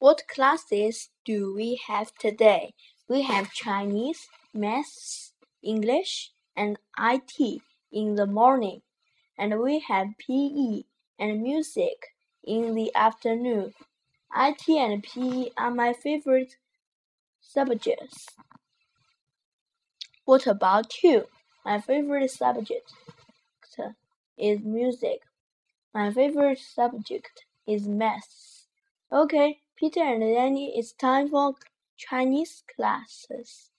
What classes do we have today? We have Chinese, Maths, English, and IT in the morning, and we have PE and music in the afternoon. IT and PE are my favorite subjects. What about you? My favorite subject is music. My favorite subject is maths. Okay, Peter and Danny, it's time for Chinese classes.